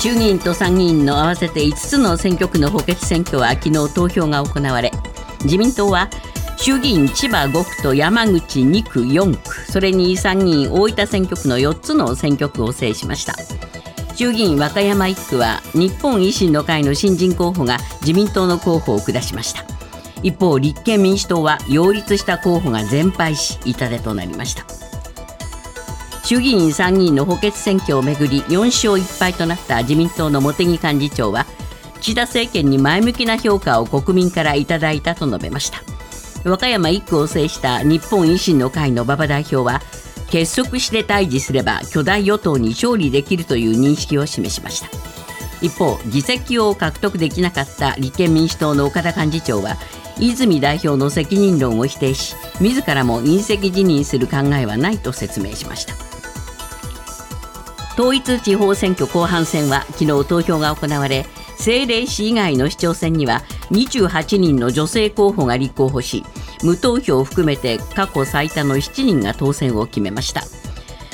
衆議院と参議院の合わせて5つの選挙区の補欠選挙は昨日投票が行われ自民党は衆議院千葉5区と山口2区4区。それに参議院大分選挙区の4つの選挙区を制しました。衆議院和歌山1区は日本維新の会の新人候補が自民党の候補を下しました。一方立憲民主党は擁立した候補が全敗し痛手となりました。衆議院参議院の補欠選挙をめぐり4勝1敗となった自民党の茂木幹事長は岸田政権に前向きな評価を国民からいただいたと述べました。和歌山1区を制した日本維新の会の馬場代表は結束して対峙すれば巨大与党に勝利できるという認識を示しました。一方議席を獲得できなかった立憲民主党の岡田幹事長は泉代表の責任論を否定し自らも引責辞任する考えはないと説明しました。統一地方選挙後半戦は昨日投票が行われ政令市以外の市長選には28人の女性候補が立候補し無投票を含めて過去最多の7人が当選を決めました。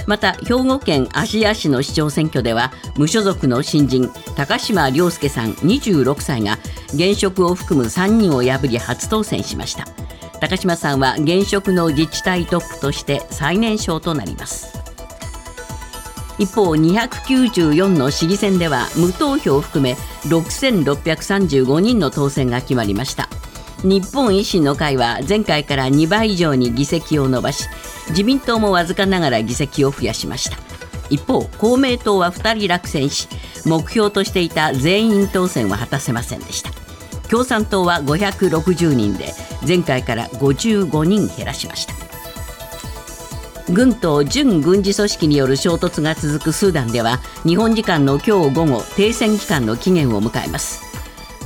また兵庫県芦屋市の市長選挙では無所属の新人高島亮介さん26歳が現職を含む3人を破り初当選しました。高島さんは現職の自治体トップとして最年少となります。一方294の市議選では無投票を含め6635人の当選が決まりました。日本維新の会は前回から2倍以上に議席を伸ばし自民党もわずかながら議席を増やしました。一方公明党は2人落選し目標としていた全員当選は果たせませんでした。共産党は560人で前回から55人減らしました。軍と準軍事組織による衝突が続くスーダンでは日本時間の今日午後停戦期間の期限を迎えます。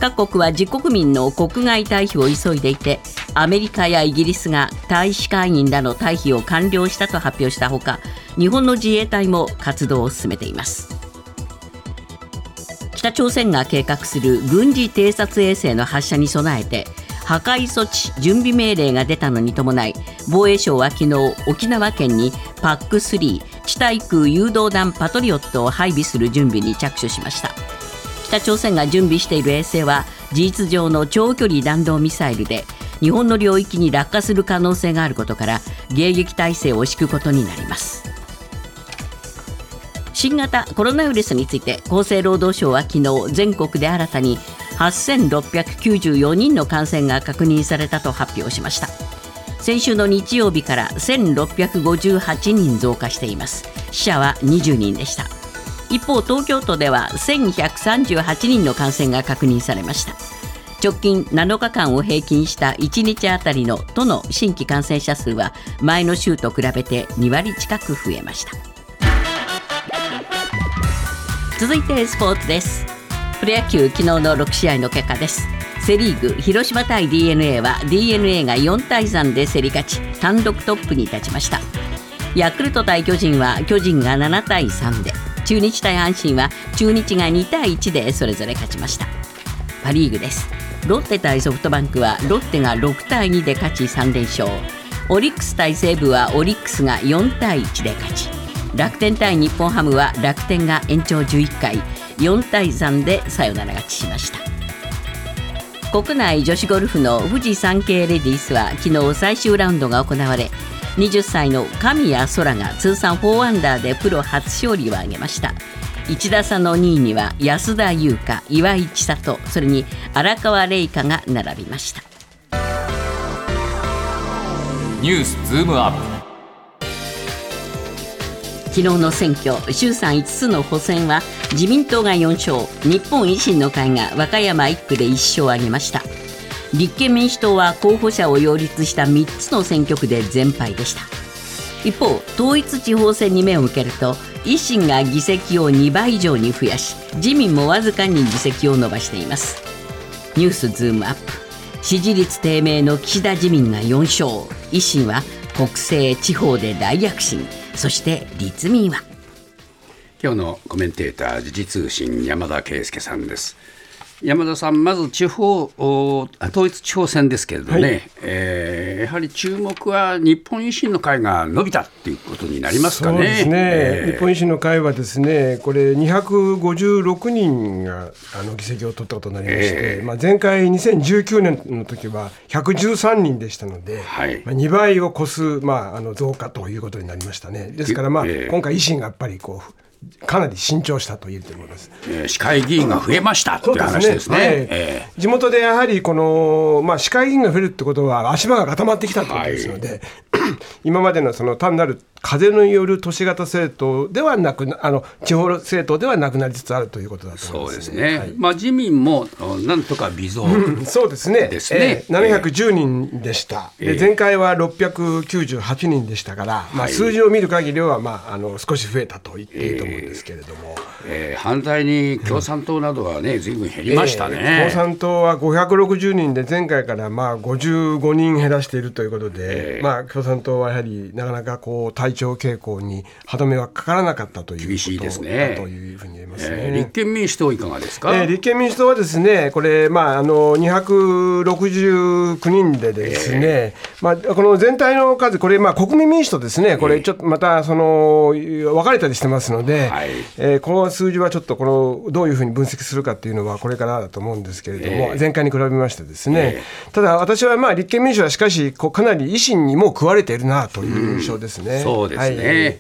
各国は自国民の国外退避を急いでいてアメリカやイギリスが大使館員らの退避を完了したと発表したほか日本の自衛隊も活動を進めています。北朝鮮が計画する軍事偵察衛星の発射に備えて破壊措置準備命令が出たのに伴い防衛省は昨日沖縄県に PAC3 地対空誘導弾パトリオットを配備する準備に着手しました。北朝鮮が準備している衛星は事実上の長距離弾道ミサイルで日本の領域に落下する可能性があることから迎撃態勢を敷くことになります。新型コロナウイルスについて厚生労働省は昨日全国で新たに8694人の感染が確認されたと発表しました。先週の日曜日から1658人増加しています。死者は20人でした。一方東京都では1138人の感染が確認されました。直近7日間を平均した1日あたりの都の新規感染者数は前の週と比べて2割近く増えました。続いてスポーツです。プロ野球昨日の6試合の結果です。セ・リーグ広島対 d n a は d n a が4対3で競り勝ち単独トップに立ちました。ヤクルト対巨人は巨人が7対3で中日対阪神は中日が2対1でそれぞれ勝ちました。パ・リーグです。ロッテ対ソフトバンクはロッテが6対2で勝ち3連勝。オリックス対西武はオリックスが4対1で勝ち。楽天対日本ハムは楽天が延長11回。4対3でサヨナラ勝ちしました。国内女子ゴルフの富士山系レディースは昨日最終ラウンドが行われ20歳の神谷そらが通算4アンダーでプロ初勝利を挙げました。1打差の2位には安田優香岩井千里それに荒川玲香が並びました。ニュースズームアップ。昨日の選挙衆参5つの補選は自民党が4勝日本維新の会が和歌山1区で1勝を挙げました。立憲民主党は候補者を擁立した3つの選挙区で全敗でした。一方統一地方選に目を向けると維新が議席を2倍以上に増やし自民もわずかに議席を伸ばしています。ニュースズームアップ。支持率低迷の岸田自民が4勝。維新は国政地方で大躍進。そして立民は。今日のコメンテーター時事通信山田圭介さんです。山田さん、まず地方統一地方選ですけれどね、はい、えー、やはり注目は日本維新の会が伸びたっていうことになりますかね。そうですね、えー、日本維新の会はですね、これ、256人があの議席を取ったことになりまして、えー、まあ、前回、2019年の時は113人でしたので、はい、まあ、2倍を超す、まあ、あの増加ということになりましたね。ですから、まあ、今回、維新がやっぱりこう、かなり慎重したと言えると思います、えー、市会議員が増えましたという話ですね、ね。はい。えー、地元でやはりこの、まあ、市会議員が増えるってことは足場が固まってきたということですので、はい、今までのその単なる風による都市型政党ではなくあの地方政党ではなくなりつつあるということだと思います、ね、そうですね、はい、まあ、自民もなんとか微増、うん、そうですね。ですね、えー、710人でした、えー、で前回は698人でしたから、まあ、数字を見る限りは、まあ、あの少し増えたと言っていいと思うんですけれども。えー、反対に共産党などはね、ずいぶん減りましたね、えー、共産党は560人で、前回からまあ55人減らしているということで、えー、まあ、共産党はやはりなかなかこう体調傾向に歯止めはかからなかったという厳しいですねというふうに言えますね、えー、立憲民主党、いかがですか、えー、立憲民主党はですね、これ、まあ、あの269人でですね、まあ、この全体の数、これ、まあ、国民民主党ですね、これ、ちょっとまたその分かれたりしてますので、はい。えー、この数字はちょっとこのどういうふうに分析するかっていうのはこれからだと思うんですけれども、えー、前回に比べましてですね、えー、ただ私はまあ立憲民主はしかしこうかなり維新にも食われているなという印象ですね。うん、そうですね、はい、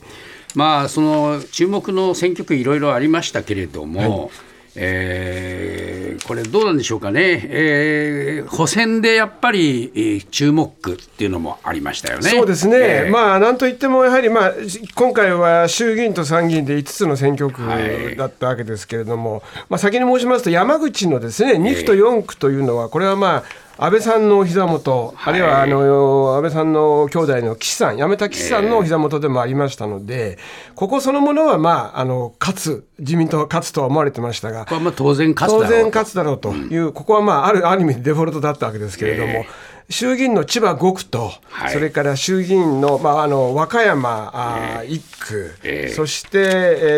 まあその注目の選挙区いろいろありましたけれども、はい。えー、これどうなんでしょうかね、えー、補選でやっぱり、えー、注目区っていうのもありましたよね。そうですね、えー、まあなんといってもやはり、まあ、今回は衆議院と参議院で5つの選挙区だったわけですけれども、はい、まあ、先に申しますと山口のですね2区と4区というのはこれはまあ安倍さんのお膝元、はい、あるいはあの安倍さんの兄弟の岸さん、辞めた岸さんのお膝元でもありましたので、ここそのものは、まあ、あの勝つ、自民党が勝つとは思われてましたが、これはまあ当然勝つ当然勝つだろうという、うん、ここは、まあ、あるある意味デフォルトだったわけですけれども。衆議院の千葉5区と、はい、それから衆議院の,、まあ、あの和歌山、あ1区、えー、そして、え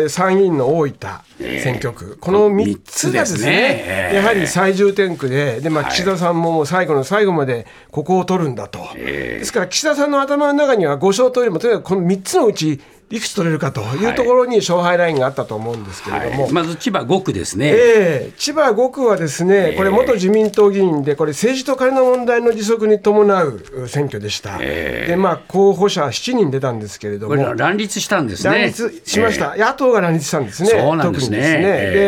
ー、参議院の大分選挙区、えー、この3つがですね、ね。えー、やはり最重点区で、でまあ、岸田さんももう最後の最後までここを取るんだと、ですから岸田さんの頭の中には5勝というよりも、とにかくこの3つのうち、いくつ取れるかというところに勝敗ラインがあったと思うんですけれども、はい、まず千葉5区ですね、えー、千葉5区はですね、これ、元自民党議員で、これ、政治と金の問題の持続に伴う選挙でした、えー、でまあ、候補者7人出たんですけれども、乱立したんですね。乱立しました、えー、野党が乱立したんですね、そうなんですね。ですね。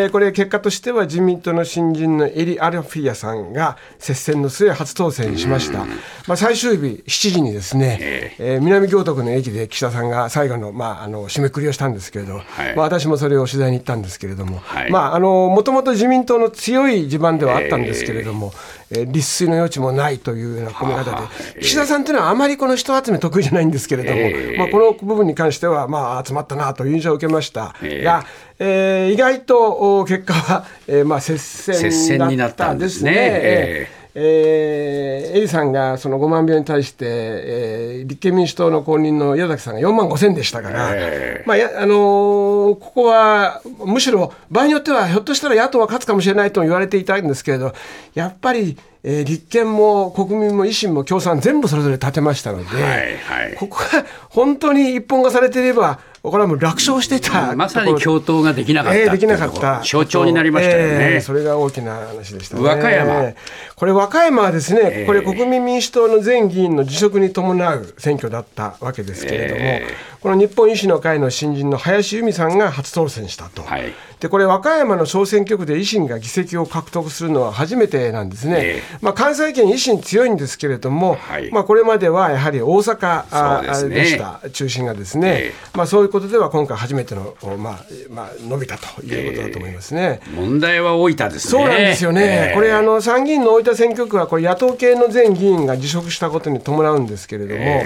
でこれ、結果としては自民党の新人のエリ・アルフィアさんが接戦の末、初当選しました。まあ、最終日7時にですね、えー、えー、南京都区の駅で岸田さんが最後の,、まあ、あの締めくりをしたんですけれど、はい、まあ、私もそれを取材に行ったんですけれども、はい、まあ、あのもともと自民党の強い地盤ではあったんですけれども、えー、えー、立水の余地もないというような込め方で、岸田さんというのはあまりこの人集め得意じゃないんですけれども、えー、まあ、この部分に関しては、まあ、集まったなという印象を受けました。が、えー、意外と結果は、えーまあ、接戦だったんですね。えーえー、エリさんがその5万票に対して、えー、立憲民主党の公認の矢崎さんが4万5千でしたから、えー、まあやあのー、ここはむしろ場合によってはひょっとしたら野党は勝つかもしれないと言われていたんですけれどやっぱり、えー、立憲も国民も維新も共産全部それぞれ立てましたので、はいはい、ここが本当に一本化されていればこれはもう楽勝してたまさに共闘ができなかった、えー、できなかった。象徴になりましたよね、えー、それが大きな話でした、ね、和歌山。これ和歌山はですね、えー、これ国民民主党の全議員の辞職に伴う選挙だったわけですけれども、えー、この日本維新の会の新人の林由美さんが初当選したと、はい、でこれ和歌山の小選挙区で維新が議席を獲得するのは初めてなんですね、えー、まあ、関西圏維新強いんですけれども、はい、まあ、これまではやはり大阪、ね、でした。中心がですね、まあ、そういうことでは今回初めての、まあまあ、伸びたということだと思いますね、えー、問題は大分ですね。そうなんですよね、えー、これあの参議院の大分選挙区はこれ野党系の全議員が辞職したことに伴うんですけれども、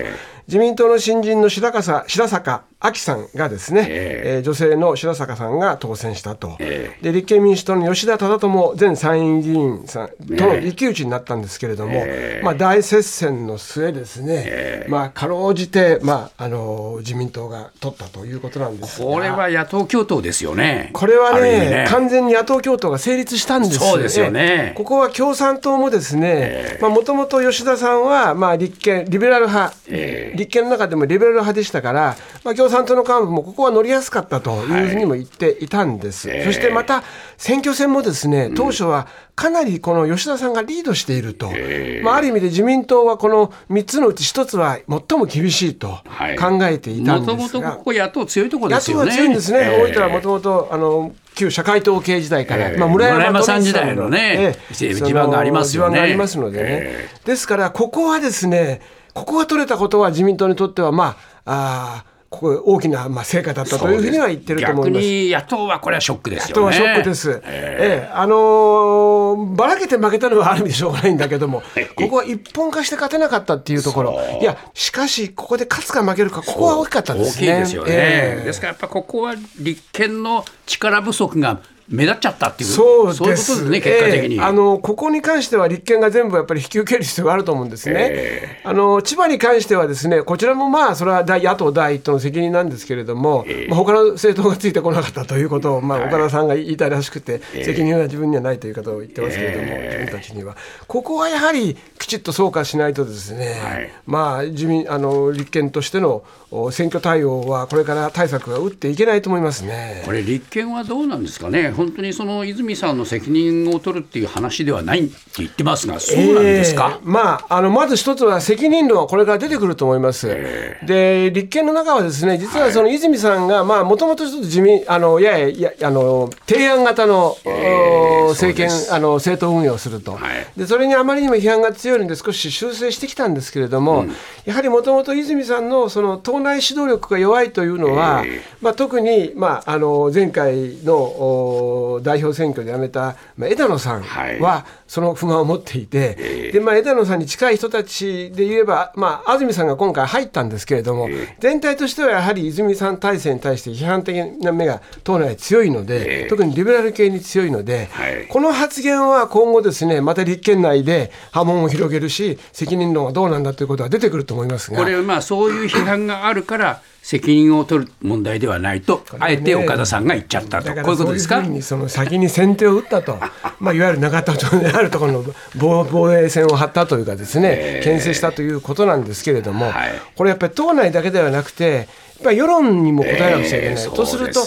自民党の新人の白坂白坂アキさんがですね、えー、女性の白坂さんが当選したと、えー、で立憲民主党の吉田忠智前参院議員さんとの一騎打ちになったんですけれども、えー、まあ、大接戦の末ですね、えー、まあ、かろうじて、まあ、あの自民党が取ったということなんですこれは野党共闘ですよね。これはね、ね。完全に野党共闘が成立したんですそうですよね。ここは共産党もですね、もともと吉田さんは、まあ、立憲、リベラル派、立憲の中でもリベラル派でしたから、まあ、共産党の幹部もここは乗りやすかったというふうにも言っていたんです、はい、そしてまた選挙戦もですね当初はかなりこの吉田さんがリードしていると、まあ、ある意味で自民党はこの3つのうち1つは最も厳しいと考えていたんですが、もともとここ野党強いところですよね。野党は強いんですね、大分はもともとあの旧社会党系時代から、まあ、村山さん時代のね、地盤がありますよね。地盤がありますのでね、ですからここはですねここが取れたことは自民党にとってはまああここ大きなまあ成果だったというふうには言ってると思います。逆に野党はこれはショックですよね。野党はショックです。ええあのー、ばらけて負けたのはある意味でしょうがないんだけども、ここは一本化して勝てなかったっていうところ。いやしかしここで勝つか負けるかここは大きかったですね。大きいですよね。えー、ですからやっぱここは立憲の力不足が目立っちゃったっていうそうそういうことですね、結果的に、えー、あのここに関しては立憲が全部やっぱり引き受ける必要があると思うんですね。えー、あの千葉に関してはですねこちらもまあそれは野党第一党の責任なんですけれども、えーまあ、他の政党がついてこなかったということを、まあ、岡田さんが言いたいらしくて、はい、責任は自分にはないという方を言ってますけれども、自分たちには。ここはやはりきちっと総括しないとですね、はい、まあ自民あの立憲としての選挙対応はこれから対策が打っていけないと思いますね。これ立憲はどうなんですかね本当にその泉さんの責任を取るっていう話ではないって言ってますが、そうなんですか、えー、まあ、あのまず一つは責任論はこれから出てくると思います。えー、で立憲の中はですね実はその泉さんがもともとちょっと自民あのやややあの提案型の、えー、政権あの政党運営をすると、はい、でそれにあまりにも批判が強いので少し修正してきたんですけれども、うん、やはりもともと泉さんのその党内指導力が弱いというのは、まあ、特に、まあ、あの前回の代表選選挙で辞めた、まあ、枝野さんはその不満を持っていて、はい、でまあ、枝野さんに近い人たちで言えば、まあ、安住さんが今回入ったんですけれども、全体としてはやはり泉さん体制に対して批判的な目が党内強いので、特にリベラル系に強いので、はい、この発言は今後ですねまた立憲内で波紋を広げるし責任論はどうなんだということは出てくると思いますが。これはまあそういう批判があるから責任を取る問題ではないと、あえて岡田さんが言っちゃったと、こういうことですか？その先に先手を打ったと、まあ、いわゆる永田町にあるところの防衛線を張ったというかですね、牽制したということなんですけれども、これやっぱり党内だけではなくて、っぱり世論にも答えなくちゃいけない、えー、とすると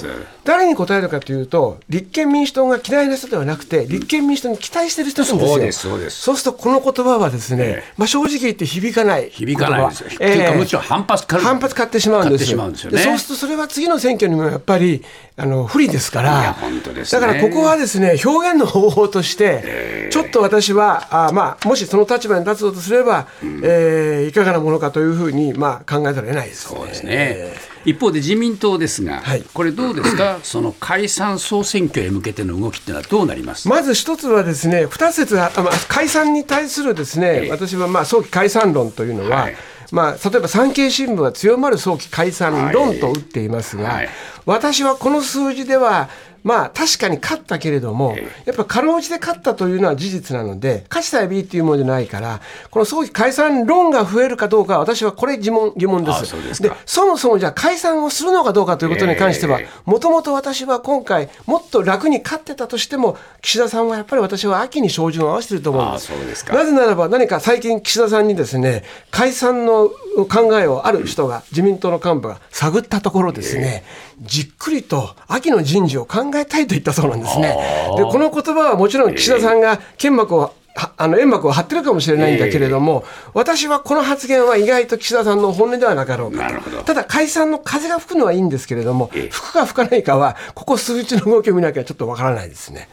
誰に答えるかというと立憲民主党が嫌いな人ではなくて立憲民主党に期待してる人なんですよ。そうするとこの言葉はですね、えー、まあ、正直言って響かない響かないですよ、えー、むしろ反発反発買ってしまうんですよ、ね、そうするとそれは次の選挙にもやっぱりあの不利ですから、ね、だからここはですね表現の方法として、ちょっと私はあ、まあ、もしその立場に立つとすれば、うん、えー、いかがなものかというふうに、まあ、考えざるを得ないです、ね、そうですね。一方で自民党ですが、はい、これどうですか、その解散総選挙へ向けての動きっていうのはどうなります？まず一つはですね、二説あ、まあ、解散に対するですね、私はまあ早期解散論というのは、はいまあ、例えば産経新聞は強まる早期解散論と打っていますが、はい。はい、私はこの数字ではまあ確かに勝ったけれども、やっぱかろうじて勝ったというのは事実なので、勝ちたい B っていうものじゃないから、この早期解散論が増えるかどうかは、私はこれ疑問疑問です。そでそもそもじゃあ解散をするのかどうかということに関しては、もともと私は今回、もっと楽に勝ってたとしても、岸田さんはやっぱり私は秋に照準を合わせてると思うんです。ですなぜならば、何か最近、岸田さんにですね、解散の考えをある人が、自民党の幹部が探ったところですね、じっくりと秋の人事を考えたいと言ったそうなんですね。でこの言葉はもちろん岸田さんが剣幕をあの煙幕を張ってるかもしれないんだけれども、えー、私はこの発言は意外と岸田さんの本音ではなかろうかただ解散の風が吹くのはいいんですけれども、えー、吹くか吹かないかはここ数日の動きを見なきゃちょっとわからないですね。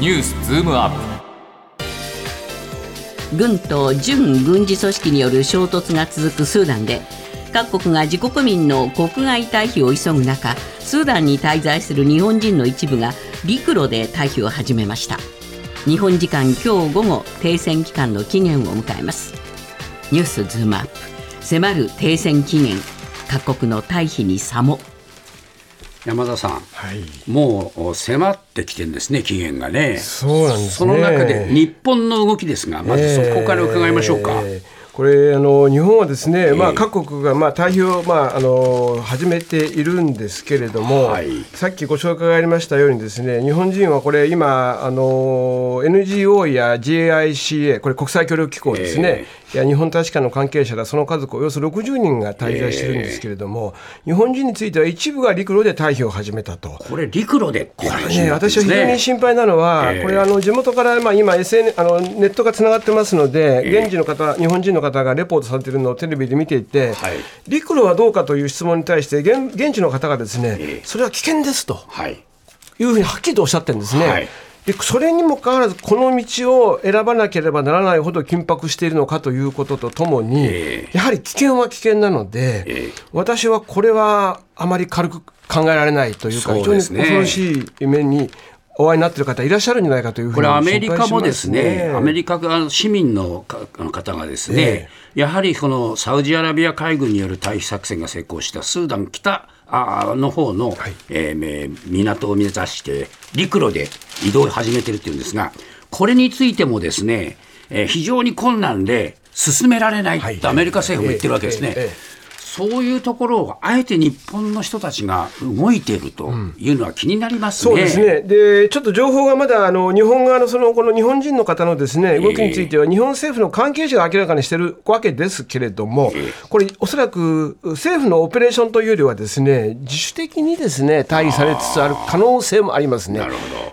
ニュースズームアップ軍と準軍事組織による衝突が続くスーダンで各国が自国民の国外退避を急ぐ中スーダンに滞在する日本人の一部が陸路で退避を始めました。日本時間今日午後停戦期間の期限を迎えます。ニュースズームアップ。迫る停戦期限。各国の退避に差も。山田さん、はい、もう迫ってきてるんですね、期限がね。そうなんです、ね、その中で日本の動きですが、まずそこから伺いましょうか。えーこれあの日本はですね、まあ、各国が、まあ、対応、まあ、あの始めているんですけれども、はい、さっきご紹介がありましたようにですね日本人はこれ今あの NGO や JICA これ国際協力機構ですね、いや日本大使館の関係者らその家族およそ60人が滞在しているんですけれども、日本人については一部が陸路で退避を始めたと。これ陸路でこれね、私は非常に心配なのは、これあの地元から、まあ、今 SN あのネットがつながってますので、現地の方日本人の方がレポートされているのをテレビで見ていて、はい、陸路はどうかという質問に対して現現地の方がですね、それは危険ですと、はい、いうふうにはっきりとおっしゃってるんですね。はいでそれにもかかわらずこの道を選ばなければならないほど緊迫しているのかということとともに、えー、やはり危険は危険なので、えー、私はこれはあまり軽く考えられないというか、非常に恐ろしい面にお会いになっている方いらっしゃるんじゃないかというふうに、これアメリカもですね、アメリカが市民の方がですね、えー、やはりこのサウジアラビア海軍による退避作戦が成功したスーダン北あの方の、はい、えー、港を目指して陸路で移動を始めてるっていうんですが、これについてもですね、えー、非常に困難で進められないとアメリカ政府も言ってるわけですね。そういうところをあえて日本の人たちが動いているというのは気になります、ね。うん、そうですね。でちょっと情報がまだあの日本側のそのこの日本人の方のですね動きについては、日本政府の関係者が明らかにしているわけですけれども、これ、おそらく政府のオペレーションというよりは、ですね自主的にですね退避されつつある可能性もありますね。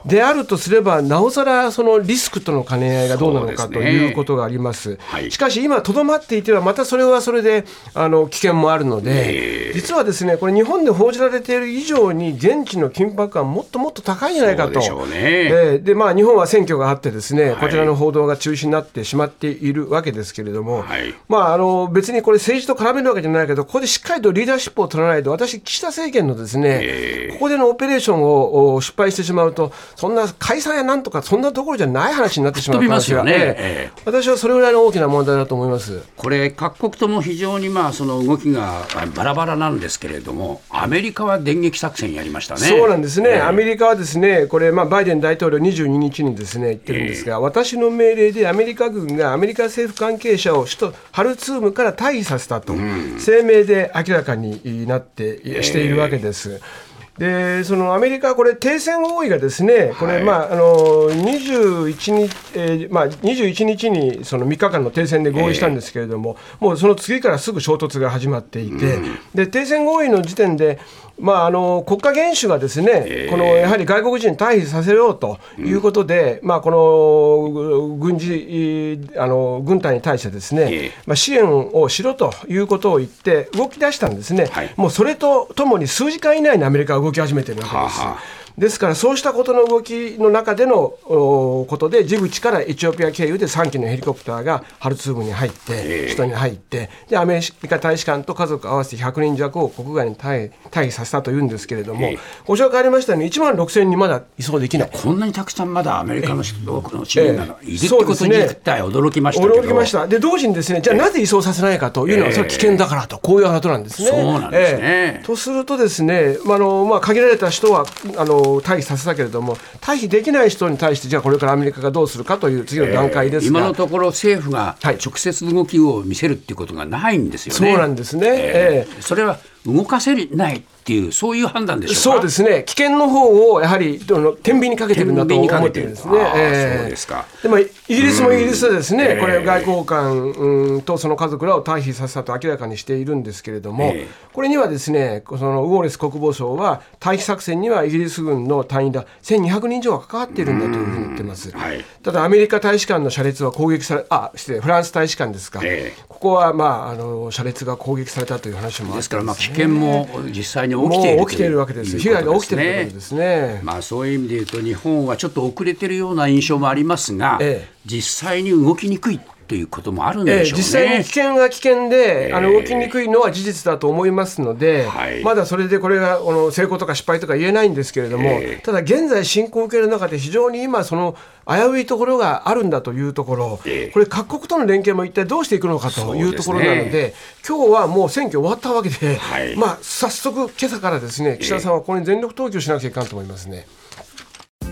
であるとすれば、なおさらそのリスクとの兼ね合いがどうなのかということがあります。はい、しかし今、とどまっていては、またそれはそれであの危険もあるので、実はですねこれ、日本で報じられている以上に、現地の緊迫感、もっともっと高いんじゃないかと、ででまあ、日本は選挙があって、ですね、こちらの報道が中止になってしまっているわけですけれども、はい、まあ、あの別にこれ、政治と絡めるわけじゃないけど、ここでしっかりとリーダーシップを取らないと、私、岸田政権のですねここでのオペレーションを失敗してしまうと、そんな解散やなんとか、そんなところじゃない話になってしまう可能性が、ね、私はそれぐらいの大きな問題だと思います。これ、各国とも非常にまあその動きがバラバラなんですけれども、アメリカは電撃作戦やりましたね。そうなんですね、えー、アメリカはですねこれ、まあ、バイデン大統領22日にですね言ってるんですが、えー、私の命令でアメリカ軍がアメリカ政府関係者を首都ハルツームから退避させたと、声明で明らかになってしているわけです。えーでそのアメリカはこれ、停戦合意がですね、これ、まああの21日、えーまあ、21日にその3日間の停戦で合意したんですけれども、もうその次からすぐ衝突が始まっていて、で停戦合意の時点で、まあ、あの国家元首がですね、このやはり外国人退避させようということで、まあ、この軍事あの軍隊に対してですね、まあ、支援をしろということを言って、動き出したんですね、もうそれとともに数時間以内にアメリカは動き始めてるわけです。ははですから、そうしたことの動きの中でのことで、ジブチからエチオピア経由で3機のヘリコプターがハルツームに入って、首都に入って、でアメリカ大使館と家族合わせて100人弱を国外に退避させたというんですけれども、ご紹介ありましたように、1万6000人まだ移送できない。こんなにたくさんまだアメリカの多くの市民がいるってことに驚きました驚きました。で同時にですねじゃあなぜ移送させないかというのは、それは危険だからと、こういうことなんですね。そうなんですね、とするとですね、まあのまあ、限られた人はあの退避させたけれども、退避できない人に対して、じゃあこれからアメリカがどうするかという次の段階ですが、えー、今のところ、政府が直接動きを見せるっていうことがないんですよね。そうなんですね、えー、それは動かせないっていうそういう判断でしょうそうですね。危険の方をやはり天秤にかけてるんだと思ってるんですね。えー、そうですか。でもイギリスもイギリスでですね、これ外交官うんとその家族らを退避させたと明らかにしているんですけれども、えー、これにはですねそのウォーレス国防相は退避作戦にはイギリス軍の隊員ら1200人以上が関わっているんだというふうに言ってます。はい、ただアメリカ大使館の車列は攻撃されあ失礼フランス大使館ですか、えー、ここはまああの車列が攻撃されたという話もあですからまあ危険も実際に起きている起きているわけです。被害が起きているわけですね。まあそういう意味で言うと日本はちょっと遅れてるような印象もありますが、ええ、実際に動きにくい。ということもあるんでしょうね、えー、実際に危険は危険で、あの動きにくいのは事実だと思いますので、まだそれでこれがこの成功とか失敗とか言えないんですけれども、ただ現在進行を受ける中で非常に今その危ういところがあるんだというところ、これ各国との連携も一体どうしていくのかというところなので、今日はもう選挙終わったわけで、まあ早速今朝からですね岸田さんはこれに全力投球しなきゃいかんと思いますね。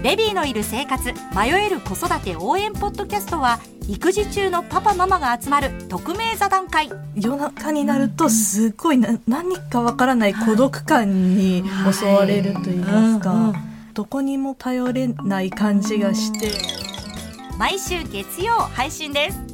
ベビーのいる生活迷える子育て応援ポッドキャストは育児中のパパママが集まる匿名座談会。夜中になるとすごいな何かわからない孤独感に襲われると言いますか、どこにも頼れない感じがして。毎週月曜配信です